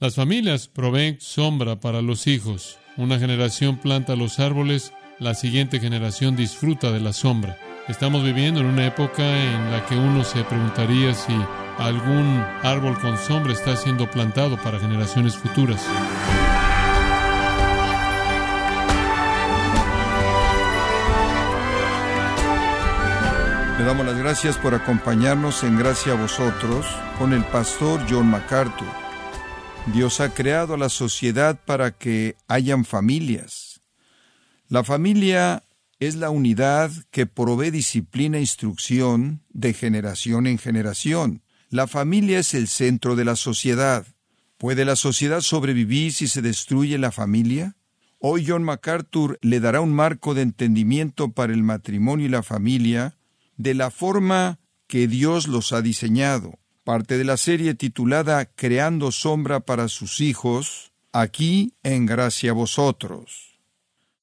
Las familias proveen sombra para los hijos. Una generación planta los árboles, la siguiente generación disfruta de la sombra. Estamos viviendo en una época en la que uno se preguntaría si algún árbol con sombra está siendo plantado para generaciones futuras. Le damos las gracias por acompañarnos en Gracia a vosotros con el pastor John MacArthur. Dios ha creado a la sociedad para que hayan familias. La familia es la unidad que provee disciplina e instrucción de generación en generación. La familia es el centro de la sociedad. ¿Puede la sociedad sobrevivir si se destruye la familia? Hoy John MacArthur le dará un marco de entendimiento para el matrimonio y la familia de la forma que Dios los ha diseñado. Parte de la serie titulada Creando sombra para sus hijos, aquí en gracia a vosotros.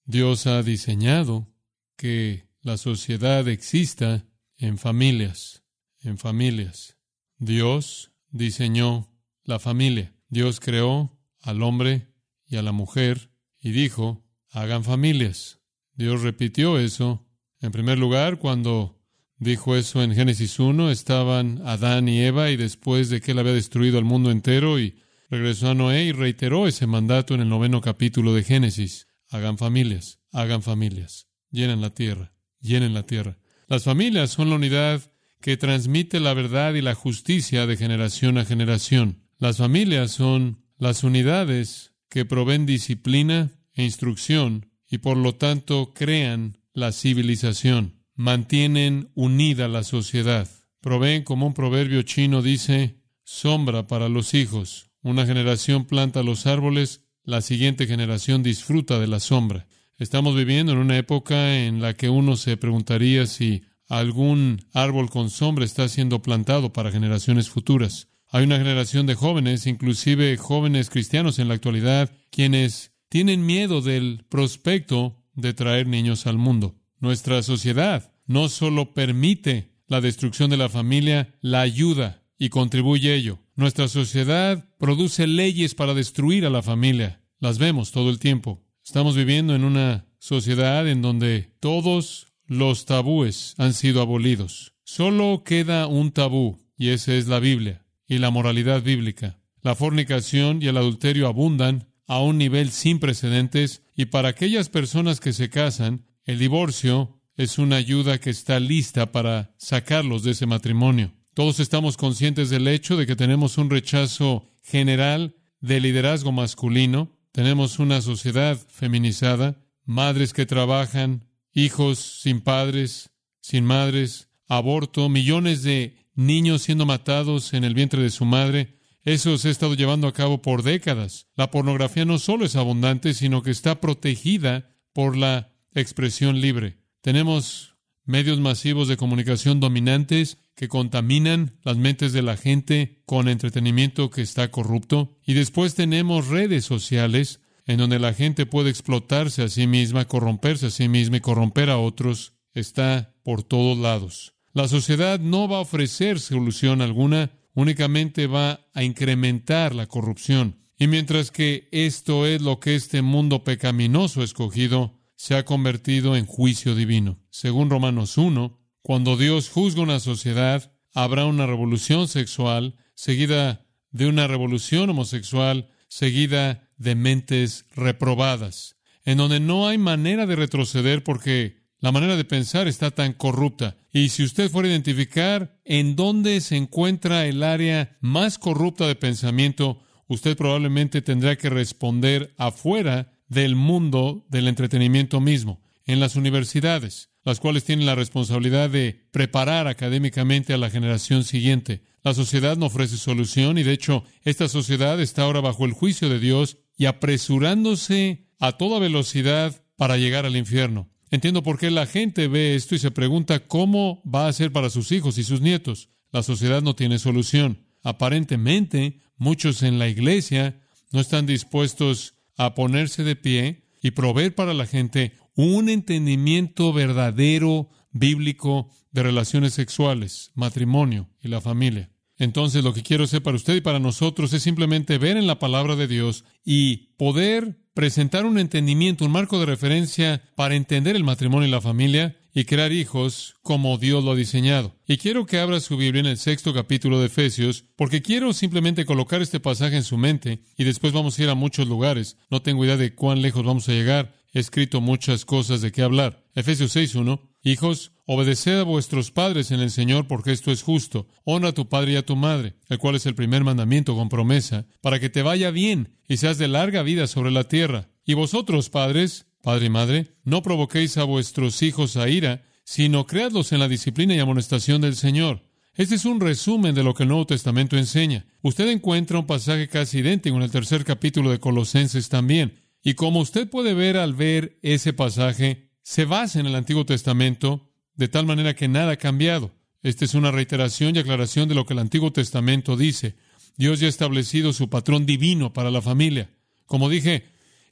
Dios ha diseñado que la sociedad exista en familias, en familias. Dios diseñó la familia. Dios creó al hombre y a la mujer y dijo, hagan familias. Dios repitió eso, en primer lugar, cuando Dijo eso en Génesis 1, estaban Adán y Eva y después de que él había destruido al mundo entero y regresó a Noé y reiteró ese mandato en el noveno capítulo de Génesis. Hagan familias, hagan familias, llenen la tierra, llenen la tierra. Las familias son la unidad que transmite la verdad y la justicia de generación a generación. Las familias son las unidades que proveen disciplina e instrucción y por lo tanto crean la civilización mantienen unida la sociedad. Proveen, como un proverbio chino dice, sombra para los hijos. Una generación planta los árboles, la siguiente generación disfruta de la sombra. Estamos viviendo en una época en la que uno se preguntaría si algún árbol con sombra está siendo plantado para generaciones futuras. Hay una generación de jóvenes, inclusive jóvenes cristianos en la actualidad, quienes tienen miedo del prospecto de traer niños al mundo. Nuestra sociedad no solo permite la destrucción de la familia, la ayuda y contribuye a ello. Nuestra sociedad produce leyes para destruir a la familia. Las vemos todo el tiempo. Estamos viviendo en una sociedad en donde todos los tabúes han sido abolidos. Solo queda un tabú, y ese es la Biblia y la moralidad bíblica. La fornicación y el adulterio abundan a un nivel sin precedentes, y para aquellas personas que se casan, el divorcio es una ayuda que está lista para sacarlos de ese matrimonio. Todos estamos conscientes del hecho de que tenemos un rechazo general de liderazgo masculino, tenemos una sociedad feminizada, madres que trabajan, hijos sin padres, sin madres, aborto, millones de niños siendo matados en el vientre de su madre. Eso se ha estado llevando a cabo por décadas. La pornografía no solo es abundante, sino que está protegida por la expresión libre. Tenemos medios masivos de comunicación dominantes que contaminan las mentes de la gente con entretenimiento que está corrupto. Y después tenemos redes sociales en donde la gente puede explotarse a sí misma, corromperse a sí misma y corromper a otros. Está por todos lados. La sociedad no va a ofrecer solución alguna, únicamente va a incrementar la corrupción. Y mientras que esto es lo que este mundo pecaminoso ha escogido, se ha convertido en juicio divino. Según Romanos 1, cuando Dios juzga una sociedad, habrá una revolución sexual seguida de una revolución homosexual seguida de mentes reprobadas, en donde no hay manera de retroceder porque la manera de pensar está tan corrupta. Y si usted fuera a identificar en dónde se encuentra el área más corrupta de pensamiento, usted probablemente tendrá que responder afuera del mundo del entretenimiento mismo, en las universidades, las cuales tienen la responsabilidad de preparar académicamente a la generación siguiente. La sociedad no ofrece solución y de hecho esta sociedad está ahora bajo el juicio de Dios y apresurándose a toda velocidad para llegar al infierno. Entiendo por qué la gente ve esto y se pregunta cómo va a ser para sus hijos y sus nietos. La sociedad no tiene solución. Aparentemente, muchos en la iglesia no están dispuestos a ponerse de pie y proveer para la gente un entendimiento verdadero, bíblico, de relaciones sexuales, matrimonio y la familia. Entonces lo que quiero hacer para usted y para nosotros es simplemente ver en la palabra de Dios y poder presentar un entendimiento, un marco de referencia para entender el matrimonio y la familia y crear hijos como Dios lo ha diseñado. Y quiero que abra su Biblia en el sexto capítulo de Efesios, porque quiero simplemente colocar este pasaje en su mente y después vamos a ir a muchos lugares. No tengo idea de cuán lejos vamos a llegar. He escrito muchas cosas de qué hablar. Efesios 6.1. Hijos, obedeced a vuestros padres en el Señor porque esto es justo. Honra a tu padre y a tu madre, el cual es el primer mandamiento con promesa, para que te vaya bien y seas de larga vida sobre la tierra. Y vosotros, padres, padre y madre, no provoquéis a vuestros hijos a ira, sino creadlos en la disciplina y amonestación del Señor. Este es un resumen de lo que el Nuevo Testamento enseña. Usted encuentra un pasaje casi idéntico en el tercer capítulo de Colosenses también. Y como usted puede ver al ver ese pasaje, se basa en el Antiguo Testamento de tal manera que nada ha cambiado. Esta es una reiteración y aclaración de lo que el Antiguo Testamento dice. Dios ya ha establecido su patrón divino para la familia. Como dije,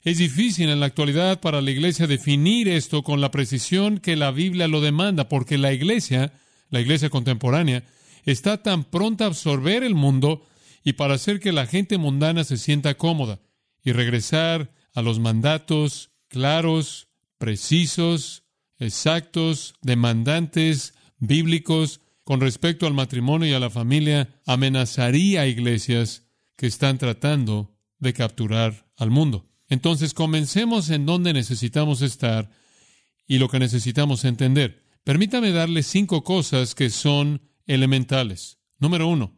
es difícil en la actualidad para la iglesia definir esto con la precisión que la Biblia lo demanda, porque la iglesia, la iglesia contemporánea, está tan pronta a absorber el mundo y para hacer que la gente mundana se sienta cómoda y regresar a los mandatos claros, precisos, exactos, demandantes, bíblicos, con respecto al matrimonio y a la familia, amenazaría a iglesias que están tratando de capturar al mundo. Entonces, comencemos en donde necesitamos estar y lo que necesitamos entender. Permítame darle cinco cosas que son elementales. Número uno,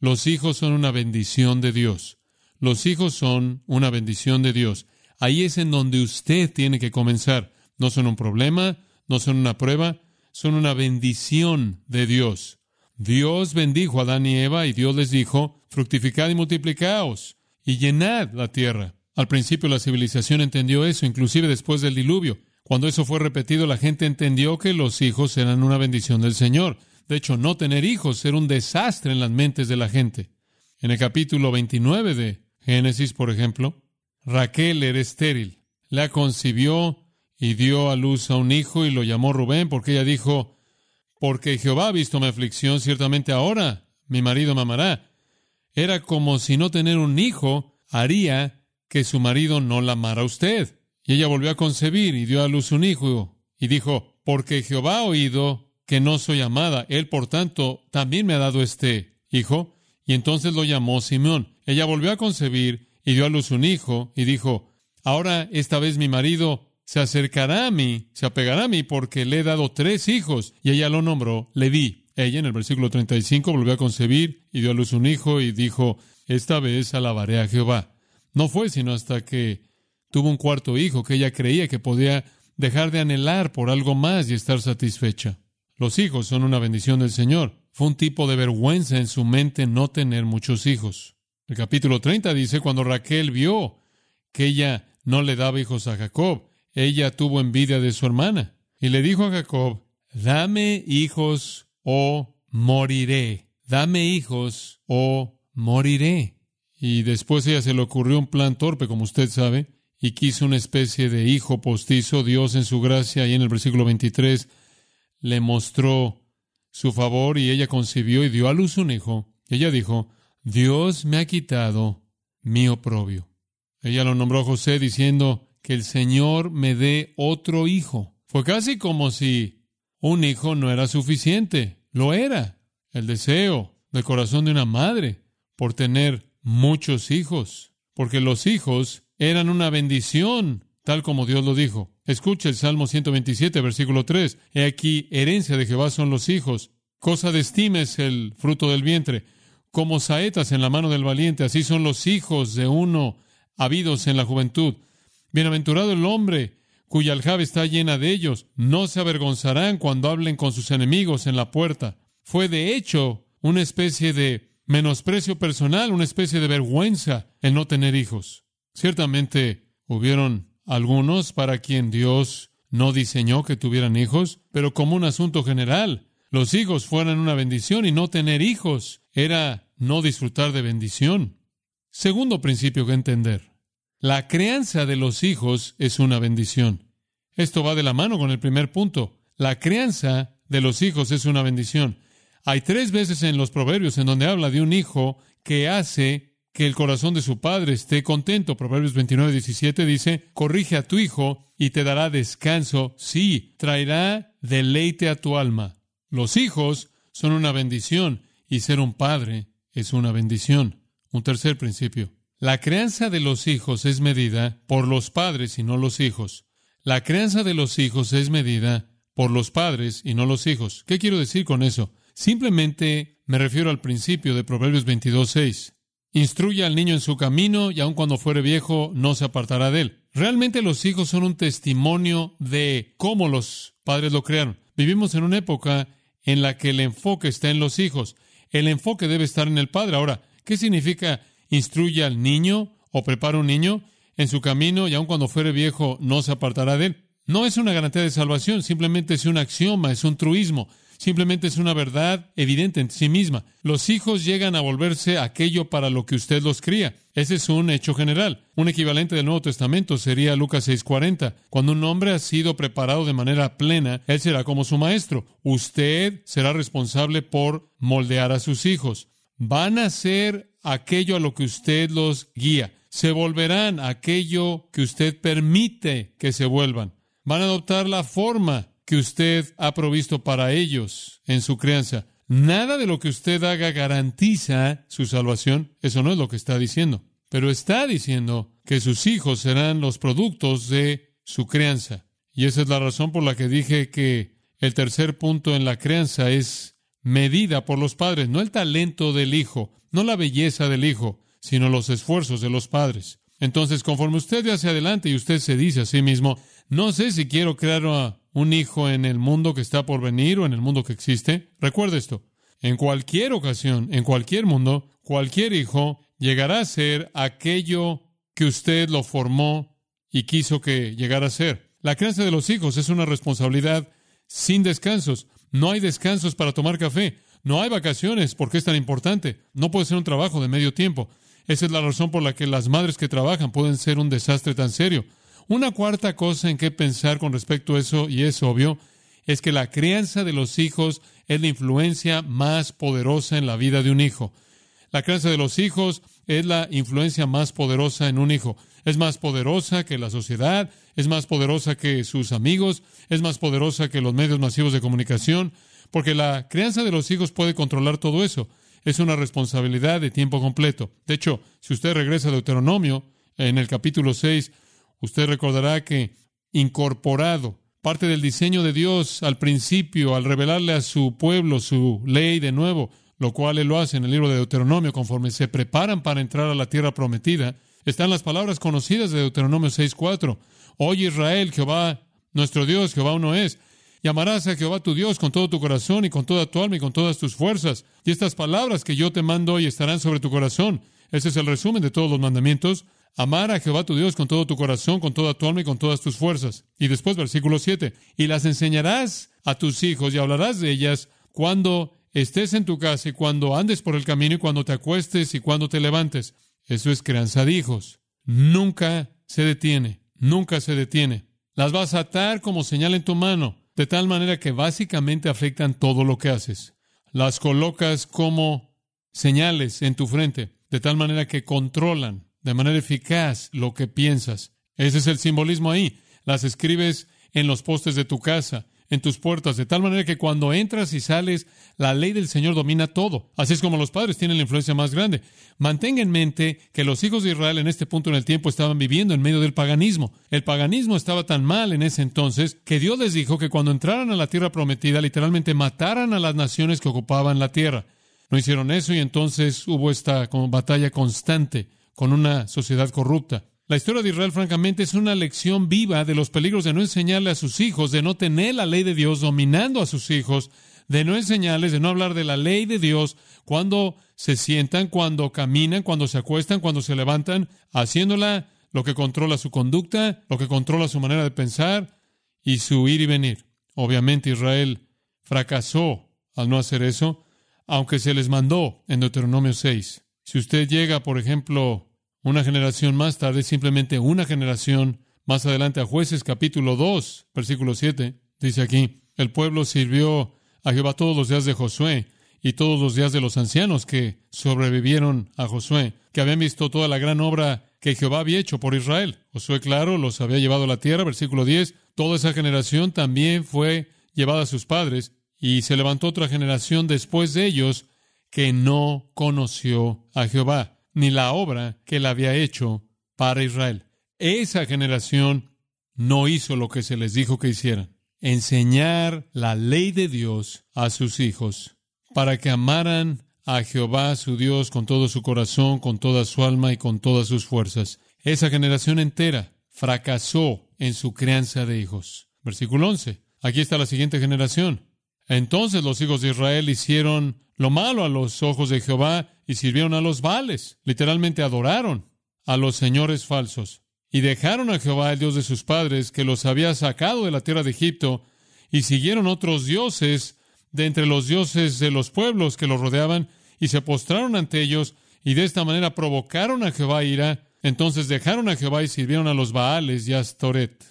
los hijos son una bendición de Dios. Los hijos son una bendición de Dios. Ahí es en donde usted tiene que comenzar. No son un problema, no son una prueba, son una bendición de Dios. Dios bendijo a Adán y Eva y Dios les dijo, fructificad y multiplicaos y llenad la tierra. Al principio la civilización entendió eso, inclusive después del diluvio. Cuando eso fue repetido, la gente entendió que los hijos eran una bendición del Señor. De hecho, no tener hijos era un desastre en las mentes de la gente. En el capítulo 29 de Génesis, por ejemplo, Raquel era estéril. La concibió y dio a luz a un hijo y lo llamó Rubén porque ella dijo, porque Jehová ha visto mi aflicción, ciertamente ahora mi marido me amará. Era como si no tener un hijo haría que su marido no la amara a usted. Y ella volvió a concebir y dio a luz un hijo y dijo, porque Jehová ha oído que no soy amada, él por tanto también me ha dado este hijo. Y entonces lo llamó Simeón. Ella volvió a concebir y dio a luz un hijo y dijo, ahora esta vez mi marido se acercará a mí, se apegará a mí porque le he dado tres hijos y ella lo nombró Leví. Ella en el versículo 35 volvió a concebir y dio a luz un hijo y dijo, esta vez alabaré a Jehová. No fue sino hasta que tuvo un cuarto hijo que ella creía que podía dejar de anhelar por algo más y estar satisfecha. Los hijos son una bendición del Señor. Fue un tipo de vergüenza en su mente no tener muchos hijos. El capítulo 30 dice, cuando Raquel vio que ella no le daba hijos a Jacob, ella tuvo envidia de su hermana y le dijo a Jacob, dame hijos o moriré, dame hijos o moriré. Y después ella se le ocurrió un plan torpe, como usted sabe, y quiso una especie de hijo postizo. Dios en su gracia, y en el versículo 23, le mostró su favor y ella concibió y dio a luz un hijo. Ella dijo, Dios me ha quitado mi oprobio. Ella lo nombró José diciendo que el Señor me dé otro hijo. Fue casi como si un hijo no era suficiente. Lo era. El deseo del corazón de una madre por tener muchos hijos. Porque los hijos eran una bendición, tal como Dios lo dijo. Escucha el Salmo 127, versículo 3. He aquí, herencia de Jehová son los hijos. Cosa de estima es el fruto del vientre como saetas en la mano del valiente, así son los hijos de uno habidos en la juventud. Bienaventurado el hombre cuya aljaba está llena de ellos, no se avergonzarán cuando hablen con sus enemigos en la puerta. Fue de hecho una especie de menosprecio personal, una especie de vergüenza el no tener hijos. Ciertamente hubieron algunos para quien Dios no diseñó que tuvieran hijos, pero como un asunto general, los hijos fueran una bendición y no tener hijos era no disfrutar de bendición. Segundo principio que entender. La crianza de los hijos es una bendición. Esto va de la mano con el primer punto. La crianza de los hijos es una bendición. Hay tres veces en los proverbios en donde habla de un hijo que hace que el corazón de su padre esté contento. Proverbios 29, 17 dice, corrige a tu hijo y te dará descanso. Sí, traerá deleite a tu alma. Los hijos son una bendición y ser un padre es una bendición. Un tercer principio. La crianza de los hijos es medida por los padres y no los hijos. La crianza de los hijos es medida por los padres y no los hijos. ¿Qué quiero decir con eso? Simplemente me refiero al principio de Proverbios 22.6. Instruye al niño en su camino y aun cuando fuere viejo no se apartará de él. Realmente los hijos son un testimonio de cómo los padres lo crearon. Vivimos en una época en la que el enfoque está en los hijos. El enfoque debe estar en el padre. Ahora, ¿qué significa instruye al niño o prepara un niño en su camino y aun cuando fuere viejo no se apartará de él? No es una garantía de salvación, simplemente es un axioma, es un truismo. Simplemente es una verdad evidente en sí misma. Los hijos llegan a volverse aquello para lo que usted los cría. Ese es un hecho general. Un equivalente del Nuevo Testamento sería Lucas 6:40. Cuando un hombre ha sido preparado de manera plena, él será como su maestro. Usted será responsable por moldear a sus hijos. Van a ser aquello a lo que usted los guía. Se volverán aquello que usted permite que se vuelvan. Van a adoptar la forma que usted ha provisto para ellos en su crianza. Nada de lo que usted haga garantiza su salvación. Eso no es lo que está diciendo. Pero está diciendo que sus hijos serán los productos de su crianza. Y esa es la razón por la que dije que el tercer punto en la crianza es medida por los padres, no el talento del hijo, no la belleza del hijo, sino los esfuerzos de los padres. Entonces, conforme usted ve hacia adelante y usted se dice a sí mismo, no sé si quiero crear un hijo en el mundo que está por venir o en el mundo que existe. Recuerde esto. En cualquier ocasión, en cualquier mundo, cualquier hijo llegará a ser aquello que usted lo formó y quiso que llegara a ser. La crianza de los hijos es una responsabilidad sin descansos. No hay descansos para tomar café. No hay vacaciones porque es tan importante. No puede ser un trabajo de medio tiempo. Esa es la razón por la que las madres que trabajan pueden ser un desastre tan serio. Una cuarta cosa en que pensar con respecto a eso, y es obvio, es que la crianza de los hijos es la influencia más poderosa en la vida de un hijo. La crianza de los hijos es la influencia más poderosa en un hijo. Es más poderosa que la sociedad, es más poderosa que sus amigos, es más poderosa que los medios masivos de comunicación, porque la crianza de los hijos puede controlar todo eso. Es una responsabilidad de tiempo completo. De hecho, si usted regresa a Deuteronomio, en el capítulo 6, Usted recordará que incorporado parte del diseño de Dios al principio, al revelarle a su pueblo su ley de nuevo, lo cual él lo hace en el libro de Deuteronomio, conforme se preparan para entrar a la tierra prometida, están las palabras conocidas de Deuteronomio 6.4. Oye Israel, Jehová, nuestro Dios, Jehová uno es. Llamarás a Jehová tu Dios con todo tu corazón y con toda tu alma y con todas tus fuerzas. Y estas palabras que yo te mando hoy estarán sobre tu corazón. Ese es el resumen de todos los mandamientos. Amar a Jehová tu Dios con todo tu corazón, con toda tu alma y con todas tus fuerzas. Y después, versículo 7, y las enseñarás a tus hijos y hablarás de ellas cuando estés en tu casa y cuando andes por el camino y cuando te acuestes y cuando te levantes. Eso es crianza de hijos. Nunca se detiene, nunca se detiene. Las vas a atar como señal en tu mano, de tal manera que básicamente afectan todo lo que haces. Las colocas como señales en tu frente, de tal manera que controlan de manera eficaz lo que piensas. Ese es el simbolismo ahí. Las escribes en los postes de tu casa, en tus puertas, de tal manera que cuando entras y sales, la ley del Señor domina todo. Así es como los padres tienen la influencia más grande. Mantenga en mente que los hijos de Israel en este punto en el tiempo estaban viviendo en medio del paganismo. El paganismo estaba tan mal en ese entonces que Dios les dijo que cuando entraran a la tierra prometida, literalmente mataran a las naciones que ocupaban la tierra. No hicieron eso y entonces hubo esta batalla constante con una sociedad corrupta. La historia de Israel, francamente, es una lección viva de los peligros de no enseñarle a sus hijos, de no tener la ley de Dios dominando a sus hijos, de no enseñarles, de no hablar de la ley de Dios cuando se sientan, cuando caminan, cuando se acuestan, cuando se levantan, haciéndola lo que controla su conducta, lo que controla su manera de pensar y su ir y venir. Obviamente Israel fracasó al no hacer eso, aunque se les mandó en Deuteronomio 6. Si usted llega, por ejemplo, una generación más tarde, simplemente una generación más adelante a jueces capítulo 2, versículo 7, dice aquí, el pueblo sirvió a Jehová todos los días de Josué y todos los días de los ancianos que sobrevivieron a Josué, que habían visto toda la gran obra que Jehová había hecho por Israel. Josué, claro, los había llevado a la tierra, versículo 10. Toda esa generación también fue llevada a sus padres, y se levantó otra generación después de ellos que no conoció a Jehová, ni la obra que él había hecho para Israel. Esa generación no hizo lo que se les dijo que hicieran, enseñar la ley de Dios a sus hijos, para que amaran a Jehová su Dios con todo su corazón, con toda su alma y con todas sus fuerzas. Esa generación entera fracasó en su crianza de hijos. Versículo 11. Aquí está la siguiente generación. Entonces los hijos de Israel hicieron lo malo a los ojos de Jehová y sirvieron a los vales. Literalmente adoraron a los señores falsos. Y dejaron a Jehová, el Dios de sus padres, que los había sacado de la tierra de Egipto, y siguieron otros dioses de entre los dioses de los pueblos que los rodeaban, y se postraron ante ellos, y de esta manera provocaron a Jehová ira. Entonces dejaron a Jehová y sirvieron a los Baales y a Astoret.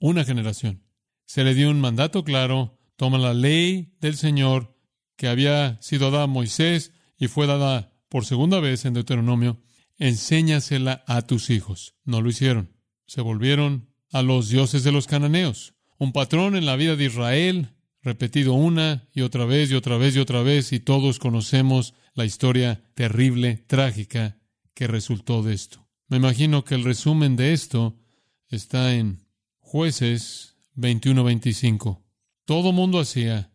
Una generación. Se le dio un mandato claro, toma la ley del Señor que había sido dada a Moisés y fue dada por segunda vez en Deuteronomio, enséñasela a tus hijos. No lo hicieron. Se volvieron a los dioses de los cananeos. Un patrón en la vida de Israel repetido una y otra vez y otra vez y otra vez, y todos conocemos la historia terrible, trágica que resultó de esto. Me imagino que el resumen de esto está en jueces 21-25. Todo mundo hacía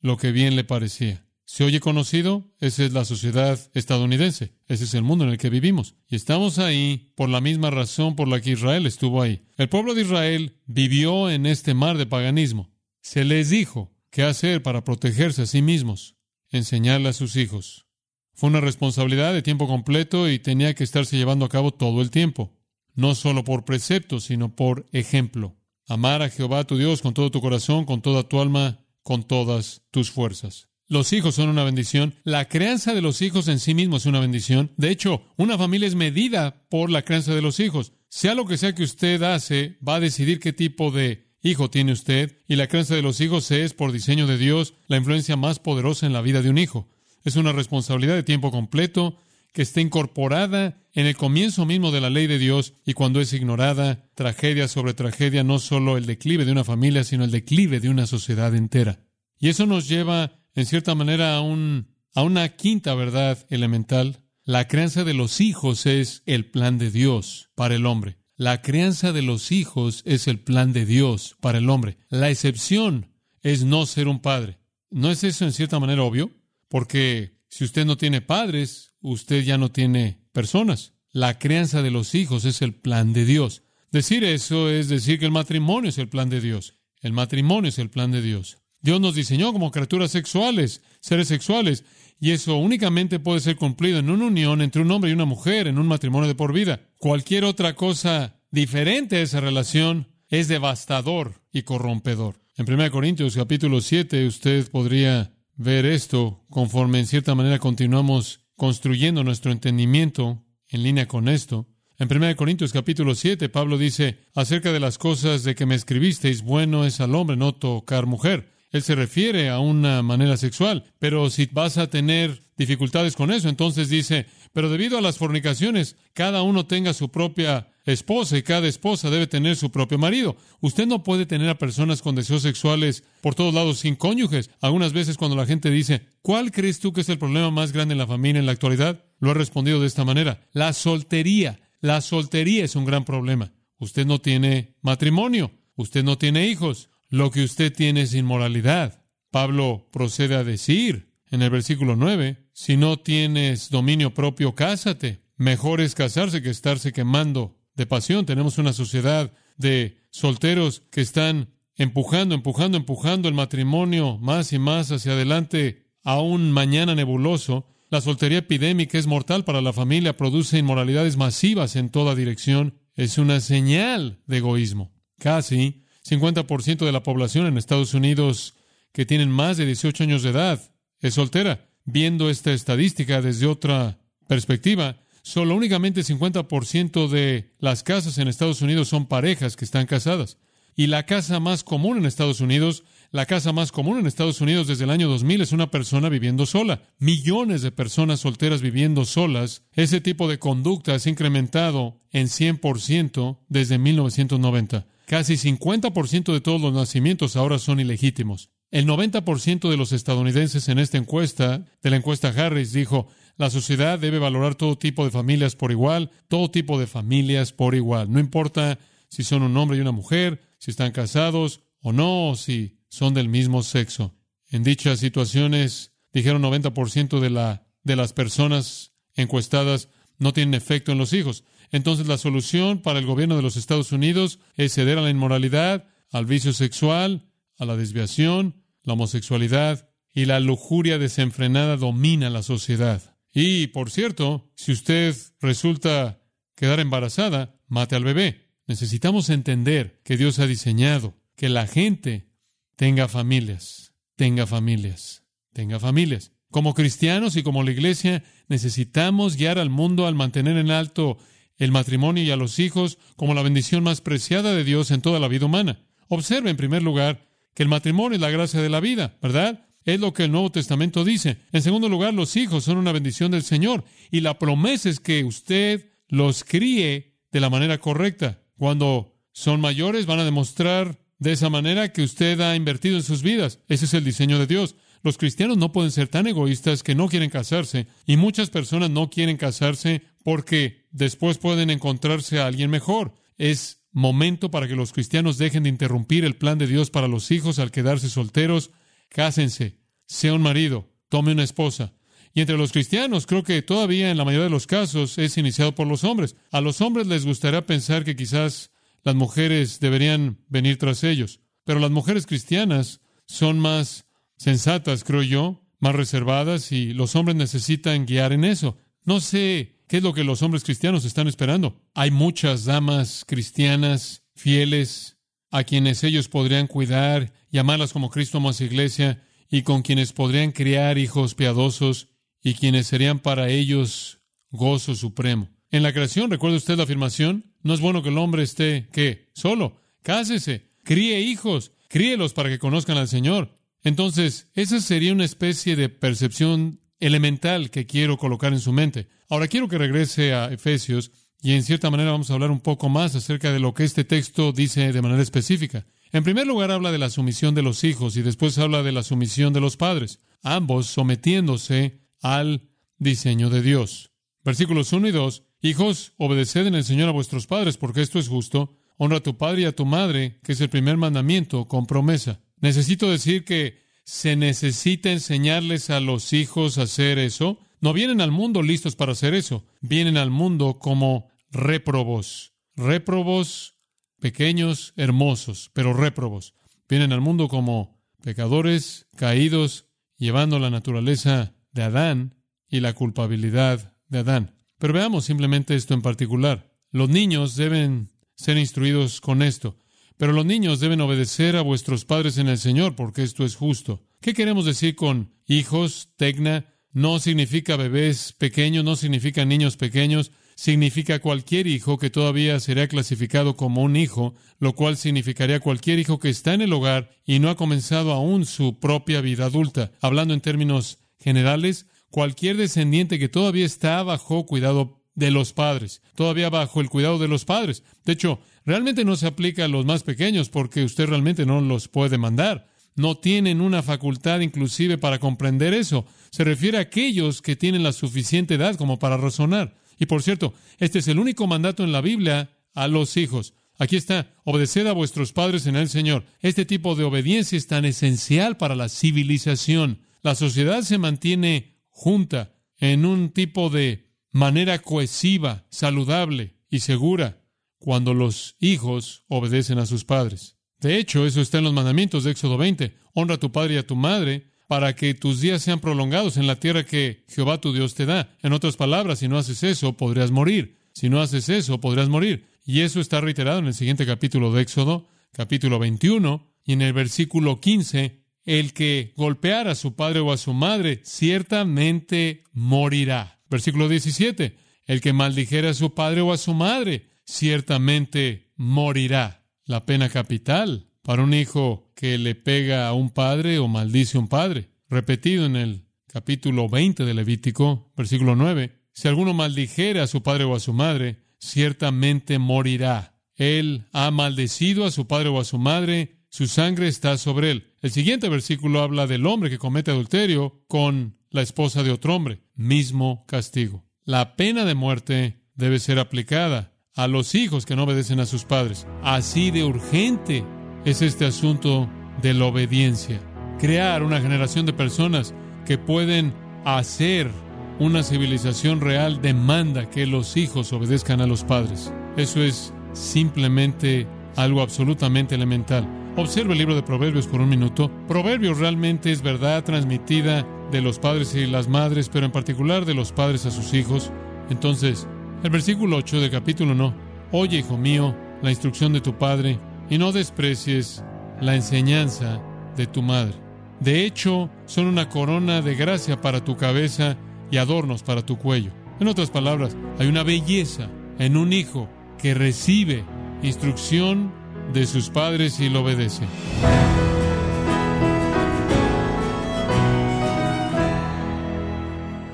lo que bien le parecía. ¿Se oye conocido? Esa es la sociedad estadounidense. Ese es el mundo en el que vivimos. Y estamos ahí por la misma razón por la que Israel estuvo ahí. El pueblo de Israel vivió en este mar de paganismo. Se les dijo qué hacer para protegerse a sí mismos, enseñarle a sus hijos. Fue una responsabilidad de tiempo completo y tenía que estarse llevando a cabo todo el tiempo, no solo por precepto, sino por ejemplo. Amar a Jehová tu Dios con todo tu corazón, con toda tu alma, con todas tus fuerzas. Los hijos son una bendición. La crianza de los hijos en sí mismo es una bendición. De hecho, una familia es medida por la crianza de los hijos. Sea lo que sea que usted hace, va a decidir qué tipo de hijo tiene usted, y la crianza de los hijos es, por diseño de Dios, la influencia más poderosa en la vida de un hijo. Es una responsabilidad de tiempo completo que está incorporada en el comienzo mismo de la ley de Dios y cuando es ignorada, tragedia sobre tragedia, no solo el declive de una familia, sino el declive de una sociedad entera. Y eso nos lleva, en cierta manera, a, a una quinta verdad elemental. La crianza de los hijos es el plan de Dios para el hombre. La crianza de los hijos es el plan de Dios para el hombre. La excepción es no ser un padre. ¿No es eso en cierta manera obvio? Porque si usted no tiene padres, usted ya no tiene personas. La crianza de los hijos es el plan de Dios. Decir eso es decir que el matrimonio es el plan de Dios. El matrimonio es el plan de Dios. Dios nos diseñó como criaturas sexuales, seres sexuales, y eso únicamente puede ser cumplido en una unión entre un hombre y una mujer, en un matrimonio de por vida. Cualquier otra cosa diferente a esa relación es devastador y corrompedor. En 1 Corintios capítulo 7 usted podría ver esto conforme en cierta manera continuamos construyendo nuestro entendimiento en línea con esto. En 1 Corintios capítulo 7 Pablo dice acerca de las cosas de que me escribisteis, bueno es al hombre no tocar mujer. Él se refiere a una manera sexual, pero si vas a tener dificultades con eso, entonces dice, pero debido a las fornicaciones, cada uno tenga su propia esposa y cada esposa debe tener su propio marido. Usted no puede tener a personas con deseos sexuales por todos lados sin cónyuges. Algunas veces cuando la gente dice, ¿cuál crees tú que es el problema más grande en la familia en la actualidad? Lo he respondido de esta manera. La soltería. La soltería es un gran problema. Usted no tiene matrimonio. Usted no tiene hijos. Lo que usted tiene es inmoralidad. Pablo procede a decir en el versículo 9, si no tienes dominio propio, cásate. Mejor es casarse que estarse quemando de pasión. Tenemos una sociedad de solteros que están empujando, empujando, empujando el matrimonio más y más hacia adelante a un mañana nebuloso. La soltería epidémica es mortal para la familia, produce inmoralidades masivas en toda dirección. Es una señal de egoísmo. Casi 50% de la población en Estados Unidos que tienen más de 18 años de edad es soltera. Viendo esta estadística desde otra perspectiva, solo únicamente 50% de las casas en Estados Unidos son parejas que están casadas. Y la casa más común en Estados Unidos La casa más común en Estados Unidos desde el año 2000 es una persona viviendo sola. Millones de personas solteras viviendo solas. Ese tipo de conducta se ha incrementado en 100% desde 1990. Casi 50% de todos los nacimientos ahora son ilegítimos. El 90% de los estadounidenses en esta encuesta, de la encuesta Harris, dijo, la sociedad debe valorar todo tipo de familias por igual, todo tipo de familias por igual. No importa si son un hombre y una mujer, si están casados o no, o si son del mismo sexo. En dichas situaciones, dijeron 90% de, la, de las personas encuestadas no tienen efecto en los hijos. Entonces la solución para el gobierno de los Estados Unidos es ceder a la inmoralidad, al vicio sexual, a la desviación, la homosexualidad y la lujuria desenfrenada domina la sociedad. Y, por cierto, si usted resulta quedar embarazada, mate al bebé. Necesitamos entender que Dios ha diseñado que la gente tenga familias, tenga familias, tenga familias. Como cristianos y como la iglesia necesitamos guiar al mundo al mantener en alto el matrimonio y a los hijos como la bendición más preciada de Dios en toda la vida humana. Observe, en primer lugar, que el matrimonio es la gracia de la vida, ¿verdad? Es lo que el Nuevo Testamento dice. En segundo lugar, los hijos son una bendición del Señor y la promesa es que usted los críe de la manera correcta. Cuando son mayores van a demostrar de esa manera que usted ha invertido en sus vidas. Ese es el diseño de Dios. Los cristianos no pueden ser tan egoístas que no quieren casarse y muchas personas no quieren casarse porque después pueden encontrarse a alguien mejor. Es momento para que los cristianos dejen de interrumpir el plan de Dios para los hijos al quedarse solteros. Cásense, sea un marido, tome una esposa. Y entre los cristianos, creo que todavía en la mayoría de los casos es iniciado por los hombres. A los hombres les gustaría pensar que quizás las mujeres deberían venir tras ellos. Pero las mujeres cristianas son más sensatas, creo yo, más reservadas y los hombres necesitan guiar en eso. No sé ¿Qué es lo que los hombres cristianos están esperando? Hay muchas damas cristianas fieles a quienes ellos podrían cuidar y amarlas como Cristo su iglesia y con quienes podrían criar hijos piadosos y quienes serían para ellos gozo supremo. En la creación, ¿recuerda usted la afirmación? No es bueno que el hombre esté, ¿qué? Solo. Cásese, críe hijos, críelos para que conozcan al Señor. Entonces, esa sería una especie de percepción elemental que quiero colocar en su mente. Ahora quiero que regrese a Efesios y en cierta manera vamos a hablar un poco más acerca de lo que este texto dice de manera específica. En primer lugar habla de la sumisión de los hijos y después habla de la sumisión de los padres, ambos sometiéndose al diseño de Dios. Versículos 1 y 2. Hijos, obedeced en el Señor a vuestros padres, porque esto es justo. Honra a tu padre y a tu madre, que es el primer mandamiento, con promesa. Necesito decir que se necesita enseñarles a los hijos a hacer eso. No vienen al mundo listos para hacer eso. Vienen al mundo como réprobos. Réprobos pequeños, hermosos, pero réprobos. Vienen al mundo como pecadores, caídos, llevando la naturaleza de Adán y la culpabilidad de Adán. Pero veamos simplemente esto en particular. Los niños deben ser instruidos con esto. Pero los niños deben obedecer a vuestros padres en el Señor, porque esto es justo. ¿Qué queremos decir con hijos, tecna? No significa bebés pequeños, no significa niños pequeños, significa cualquier hijo que todavía será clasificado como un hijo, lo cual significaría cualquier hijo que está en el hogar y no ha comenzado aún su propia vida adulta. Hablando en términos generales, cualquier descendiente que todavía está bajo cuidado de los padres, todavía bajo el cuidado de los padres. De hecho, realmente no se aplica a los más pequeños porque usted realmente no los puede mandar. No tienen una facultad inclusive para comprender eso. Se refiere a aquellos que tienen la suficiente edad como para razonar. Y por cierto, este es el único mandato en la Biblia a los hijos. Aquí está, obedeced a vuestros padres en el Señor. Este tipo de obediencia es tan esencial para la civilización. La sociedad se mantiene junta en un tipo de manera cohesiva, saludable y segura cuando los hijos obedecen a sus padres. De hecho, eso está en los mandamientos de Éxodo 20. Honra a tu padre y a tu madre para que tus días sean prolongados en la tierra que Jehová tu Dios te da. En otras palabras, si no haces eso, podrías morir. Si no haces eso, podrías morir. Y eso está reiterado en el siguiente capítulo de Éxodo, capítulo 21, y en el versículo 15, el que golpeara a su padre o a su madre ciertamente morirá. Versículo 17, el que maldijera a su padre o a su madre ciertamente morirá. La pena capital para un hijo que le pega a un padre o maldice a un padre. Repetido en el capítulo 20 de Levítico, versículo 9. Si alguno maldijere a su padre o a su madre, ciertamente morirá. Él ha maldecido a su padre o a su madre, su sangre está sobre él. El siguiente versículo habla del hombre que comete adulterio con la esposa de otro hombre. Mismo castigo. La pena de muerte debe ser aplicada a los hijos que no obedecen a sus padres. Así de urgente es este asunto de la obediencia. Crear una generación de personas que pueden hacer una civilización real demanda que los hijos obedezcan a los padres. Eso es simplemente algo absolutamente elemental. Observe el libro de Proverbios por un minuto. Proverbios realmente es verdad transmitida de los padres y las madres, pero en particular de los padres a sus hijos. Entonces, el versículo 8 del capítulo no. Oye, hijo mío, la instrucción de tu padre y no desprecies la enseñanza de tu madre. De hecho, son una corona de gracia para tu cabeza y adornos para tu cuello. En otras palabras, hay una belleza en un hijo que recibe instrucción de sus padres y lo obedece.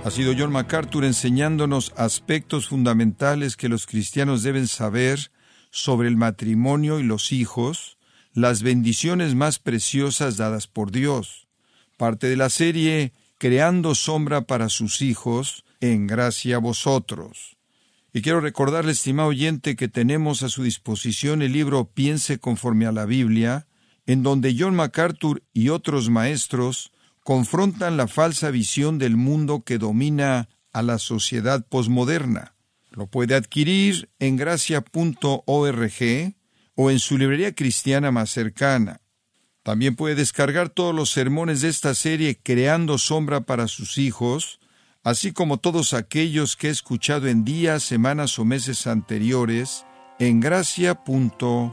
Ha sido John MacArthur enseñándonos aspectos fundamentales que los cristianos deben saber sobre el matrimonio y los hijos, las bendiciones más preciosas dadas por Dios. Parte de la serie Creando sombra para sus hijos, en gracia a vosotros. Y quiero recordarle, estimado oyente, que tenemos a su disposición el libro Piense conforme a la Biblia, en donde John MacArthur y otros maestros confrontan la falsa visión del mundo que domina a la sociedad posmoderna. Lo puede adquirir en gracia.org o en su librería cristiana más cercana. También puede descargar todos los sermones de esta serie Creando Sombra para sus hijos, así como todos aquellos que he escuchado en días, semanas o meses anteriores en gracia.org.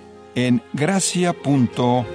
en gracia.org.